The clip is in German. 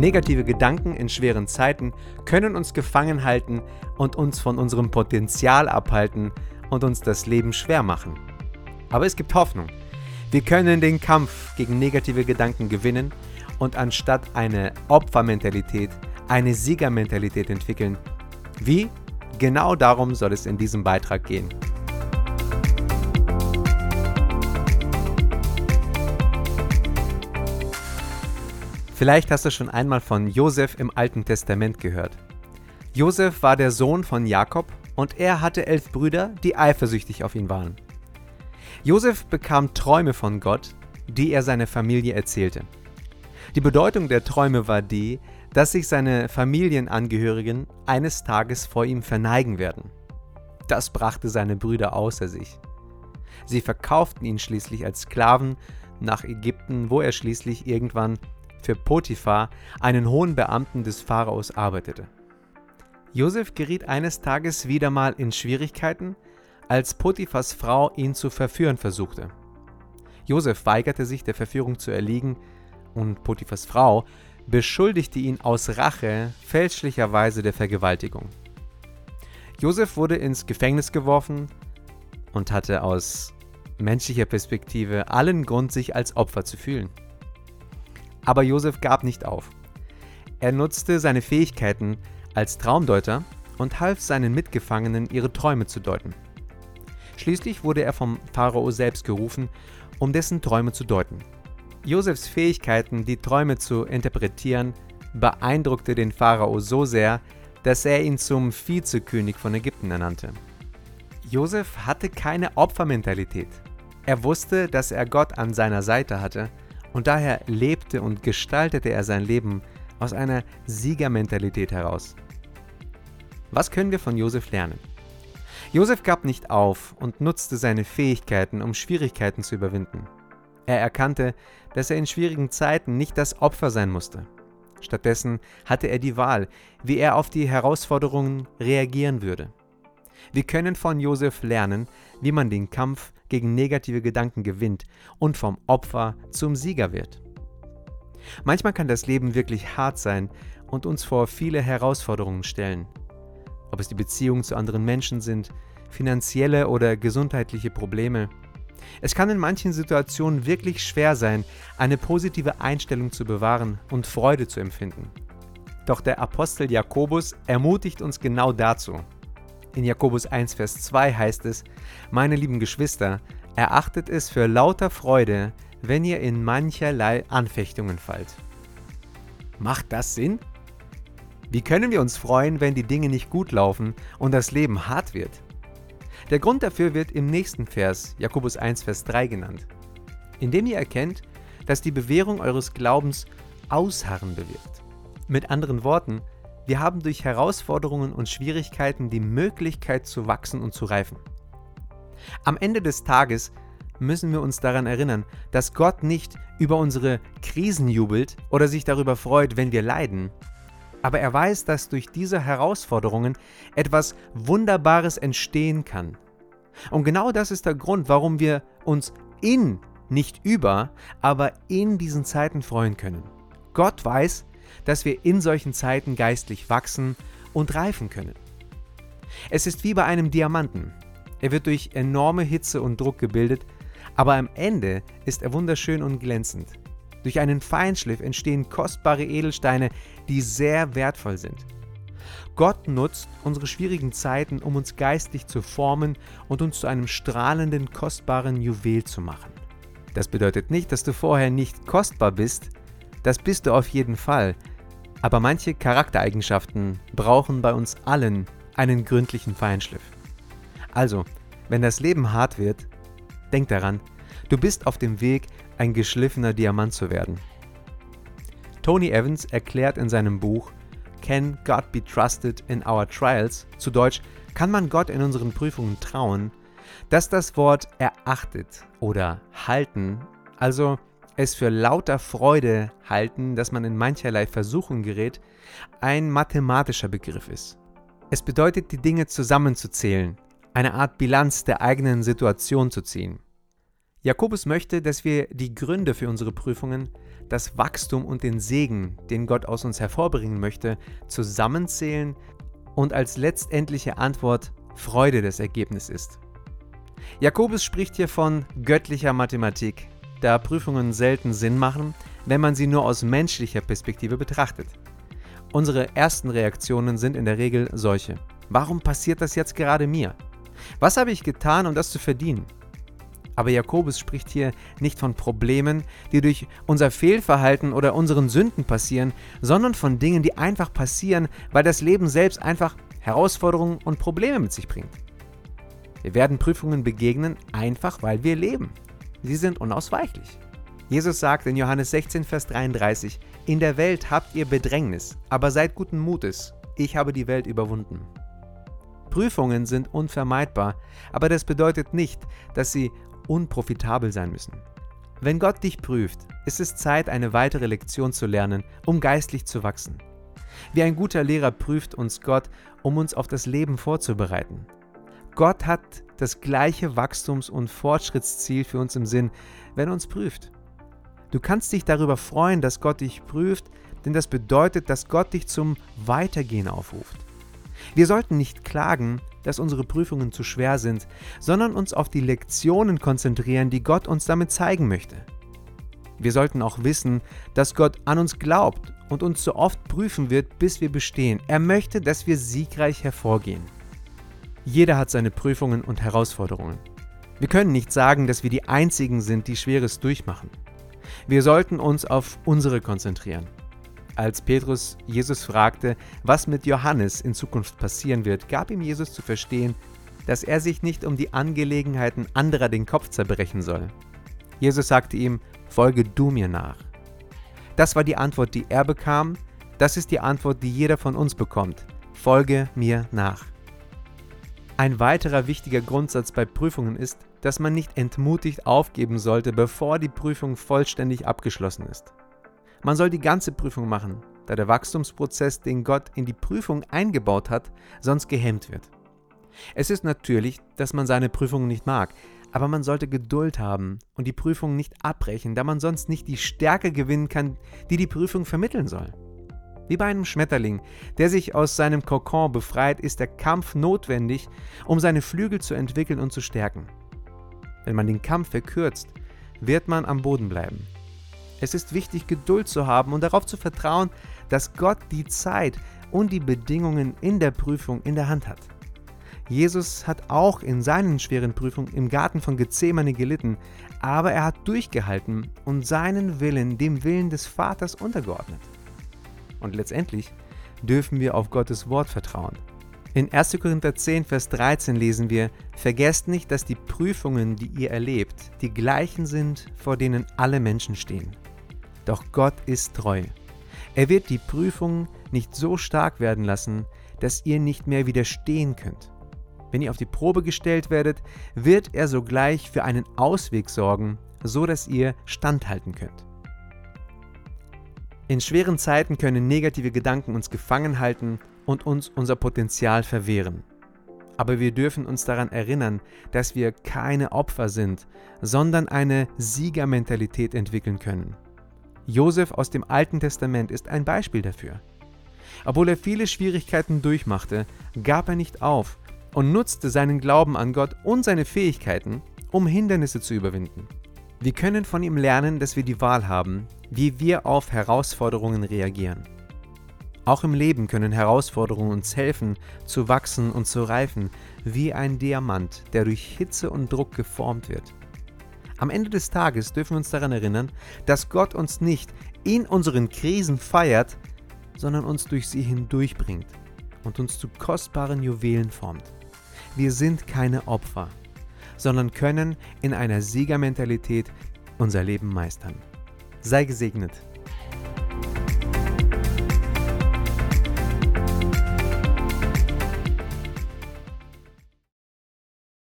Negative Gedanken in schweren Zeiten können uns gefangen halten und uns von unserem Potenzial abhalten und uns das Leben schwer machen. Aber es gibt Hoffnung. Wir können den Kampf gegen negative Gedanken gewinnen und anstatt eine Opfermentalität eine Siegermentalität entwickeln. Wie? Genau darum soll es in diesem Beitrag gehen. Vielleicht hast du schon einmal von Josef im Alten Testament gehört. Josef war der Sohn von Jakob und er hatte elf Brüder, die eifersüchtig auf ihn waren. Josef bekam Träume von Gott, die er seiner Familie erzählte. Die Bedeutung der Träume war die, dass sich seine Familienangehörigen eines Tages vor ihm verneigen werden. Das brachte seine Brüder außer sich. Sie verkauften ihn schließlich als Sklaven nach Ägypten, wo er schließlich irgendwann für Potiphar, einen hohen Beamten des Pharaos, arbeitete. Josef geriet eines Tages wieder mal in Schwierigkeiten, als Potiphas Frau ihn zu verführen versuchte. Josef weigerte sich, der Verführung zu erliegen, und Potiphas Frau beschuldigte ihn aus Rache fälschlicherweise der Vergewaltigung. Josef wurde ins Gefängnis geworfen und hatte aus menschlicher Perspektive allen Grund, sich als Opfer zu fühlen. Aber Josef gab nicht auf. Er nutzte seine Fähigkeiten als Traumdeuter und half seinen Mitgefangenen, ihre Träume zu deuten. Schließlich wurde er vom Pharao selbst gerufen, um dessen Träume zu deuten. Josefs Fähigkeiten, die Träume zu interpretieren, beeindruckte den Pharao so sehr, dass er ihn zum Vizekönig von Ägypten ernannte. Josef hatte keine Opfermentalität. Er wusste, dass er Gott an seiner Seite hatte und daher lebte und gestaltete er sein Leben aus einer Siegermentalität heraus. Was können wir von Josef lernen? Josef gab nicht auf und nutzte seine Fähigkeiten, um Schwierigkeiten zu überwinden. Er erkannte, dass er in schwierigen Zeiten nicht das Opfer sein musste. Stattdessen hatte er die Wahl, wie er auf die Herausforderungen reagieren würde. Wir können von Josef lernen, wie man den Kampf gegen negative Gedanken gewinnt und vom Opfer zum Sieger wird. Manchmal kann das Leben wirklich hart sein und uns vor viele Herausforderungen stellen. Ob es die Beziehungen zu anderen Menschen sind, finanzielle oder gesundheitliche Probleme. Es kann in manchen Situationen wirklich schwer sein, eine positive Einstellung zu bewahren und Freude zu empfinden. Doch der Apostel Jakobus ermutigt uns genau dazu. In Jakobus 1, Vers 2 heißt es, meine lieben Geschwister, erachtet es für lauter Freude, wenn ihr in mancherlei Anfechtungen fallt. Macht das Sinn? Wie können wir uns freuen, wenn die Dinge nicht gut laufen und das Leben hart wird? Der Grund dafür wird im nächsten Vers, Jakobus 1, Vers 3 genannt. Indem ihr erkennt, dass die Bewährung eures Glaubens Ausharren bewirkt. Mit anderen Worten, wir haben durch Herausforderungen und Schwierigkeiten die Möglichkeit zu wachsen und zu reifen. Am Ende des Tages müssen wir uns daran erinnern, dass Gott nicht über unsere Krisen jubelt oder sich darüber freut, wenn wir leiden. Aber er weiß, dass durch diese Herausforderungen etwas Wunderbares entstehen kann. Und genau das ist der Grund, warum wir uns in, nicht über, aber in diesen Zeiten freuen können. Gott weiß, dass wir in solchen Zeiten geistlich wachsen und reifen können. Es ist wie bei einem Diamanten. Er wird durch enorme Hitze und Druck gebildet, aber am Ende ist er wunderschön und glänzend. Durch einen Feinschliff entstehen kostbare Edelsteine, die sehr wertvoll sind. Gott nutzt unsere schwierigen Zeiten, um uns geistlich zu formen und uns zu einem strahlenden, kostbaren Juwel zu machen. Das bedeutet nicht, dass du vorher nicht kostbar bist, das bist du auf jeden Fall, aber manche Charaktereigenschaften brauchen bei uns allen einen gründlichen Feinschliff. Also, wenn das Leben hart wird, denk daran, du bist auf dem Weg, ein geschliffener Diamant zu werden. Tony Evans erklärt in seinem Buch Can God be trusted in our trials? zu Deutsch, kann man Gott in unseren Prüfungen trauen, dass das Wort erachtet oder halten, also es für lauter Freude halten, dass man in mancherlei Versuchung gerät, ein mathematischer Begriff ist. Es bedeutet, die Dinge zusammenzuzählen, eine Art Bilanz der eigenen Situation zu ziehen. Jakobus möchte, dass wir die Gründe für unsere Prüfungen, das Wachstum und den Segen, den Gott aus uns hervorbringen möchte, zusammenzählen und als letztendliche Antwort Freude das Ergebnis ist. Jakobus spricht hier von göttlicher Mathematik, da Prüfungen selten Sinn machen, wenn man sie nur aus menschlicher Perspektive betrachtet. Unsere ersten Reaktionen sind in der Regel solche. Warum passiert das jetzt gerade mir? Was habe ich getan, um das zu verdienen? Aber Jakobus spricht hier nicht von Problemen, die durch unser Fehlverhalten oder unseren Sünden passieren, sondern von Dingen, die einfach passieren, weil das Leben selbst einfach Herausforderungen und Probleme mit sich bringt. Wir werden Prüfungen begegnen, einfach weil wir leben. Sie sind unausweichlich. Jesus sagt in Johannes 16, Vers 33, In der Welt habt ihr Bedrängnis, aber seid guten Mutes, ich habe die Welt überwunden. Prüfungen sind unvermeidbar, aber das bedeutet nicht, dass sie unprofitabel sein müssen. Wenn Gott dich prüft, ist es Zeit, eine weitere Lektion zu lernen, um geistlich zu wachsen. Wie ein guter Lehrer prüft uns Gott, um uns auf das Leben vorzubereiten. Gott hat das gleiche Wachstums- und Fortschrittsziel für uns im Sinn, wenn er uns prüft. Du kannst dich darüber freuen, dass Gott dich prüft, denn das bedeutet, dass Gott dich zum Weitergehen aufruft. Wir sollten nicht klagen, dass unsere Prüfungen zu schwer sind, sondern uns auf die Lektionen konzentrieren, die Gott uns damit zeigen möchte. Wir sollten auch wissen, dass Gott an uns glaubt und uns so oft prüfen wird, bis wir bestehen. Er möchte, dass wir siegreich hervorgehen. Jeder hat seine Prüfungen und Herausforderungen. Wir können nicht sagen, dass wir die Einzigen sind, die Schweres durchmachen. Wir sollten uns auf unsere konzentrieren. Als Petrus Jesus fragte, was mit Johannes in Zukunft passieren wird, gab ihm Jesus zu verstehen, dass er sich nicht um die Angelegenheiten anderer den Kopf zerbrechen soll. Jesus sagte ihm, Folge du mir nach. Das war die Antwort, die er bekam, das ist die Antwort, die jeder von uns bekommt. Folge mir nach. Ein weiterer wichtiger Grundsatz bei Prüfungen ist, dass man nicht entmutigt aufgeben sollte, bevor die Prüfung vollständig abgeschlossen ist. Man soll die ganze Prüfung machen, da der Wachstumsprozess, den Gott in die Prüfung eingebaut hat, sonst gehemmt wird. Es ist natürlich, dass man seine Prüfungen nicht mag, aber man sollte Geduld haben und die Prüfung nicht abbrechen, da man sonst nicht die Stärke gewinnen kann, die die Prüfung vermitteln soll. Wie bei einem Schmetterling, der sich aus seinem Kokon befreit, ist der Kampf notwendig, um seine Flügel zu entwickeln und zu stärken. Wenn man den Kampf verkürzt, wird man am Boden bleiben. Es ist wichtig, Geduld zu haben und darauf zu vertrauen, dass Gott die Zeit und die Bedingungen in der Prüfung in der Hand hat. Jesus hat auch in seinen schweren Prüfungen im Garten von Gethsemane gelitten, aber er hat durchgehalten und seinen Willen dem Willen des Vaters untergeordnet. Und letztendlich dürfen wir auf Gottes Wort vertrauen. In 1. Korinther 10, Vers 13 lesen wir, Vergesst nicht, dass die Prüfungen, die ihr erlebt, die gleichen sind, vor denen alle Menschen stehen. Doch Gott ist treu. Er wird die Prüfung nicht so stark werden lassen, dass ihr nicht mehr widerstehen könnt. Wenn ihr auf die Probe gestellt werdet, wird er sogleich für einen Ausweg sorgen, so dass ihr standhalten könnt. In schweren Zeiten können negative Gedanken uns gefangen halten und uns unser Potenzial verwehren. Aber wir dürfen uns daran erinnern, dass wir keine Opfer sind, sondern eine Siegermentalität entwickeln können. Josef aus dem Alten Testament ist ein Beispiel dafür. Obwohl er viele Schwierigkeiten durchmachte, gab er nicht auf und nutzte seinen Glauben an Gott und seine Fähigkeiten, um Hindernisse zu überwinden. Wir können von ihm lernen, dass wir die Wahl haben, wie wir auf Herausforderungen reagieren. Auch im Leben können Herausforderungen uns helfen, zu wachsen und zu reifen, wie ein Diamant, der durch Hitze und Druck geformt wird. Am Ende des Tages dürfen wir uns daran erinnern, dass Gott uns nicht in unseren Krisen feiert, sondern uns durch sie hindurchbringt und uns zu kostbaren Juwelen formt. Wir sind keine Opfer, sondern können in einer Siegermentalität unser Leben meistern. Sei gesegnet.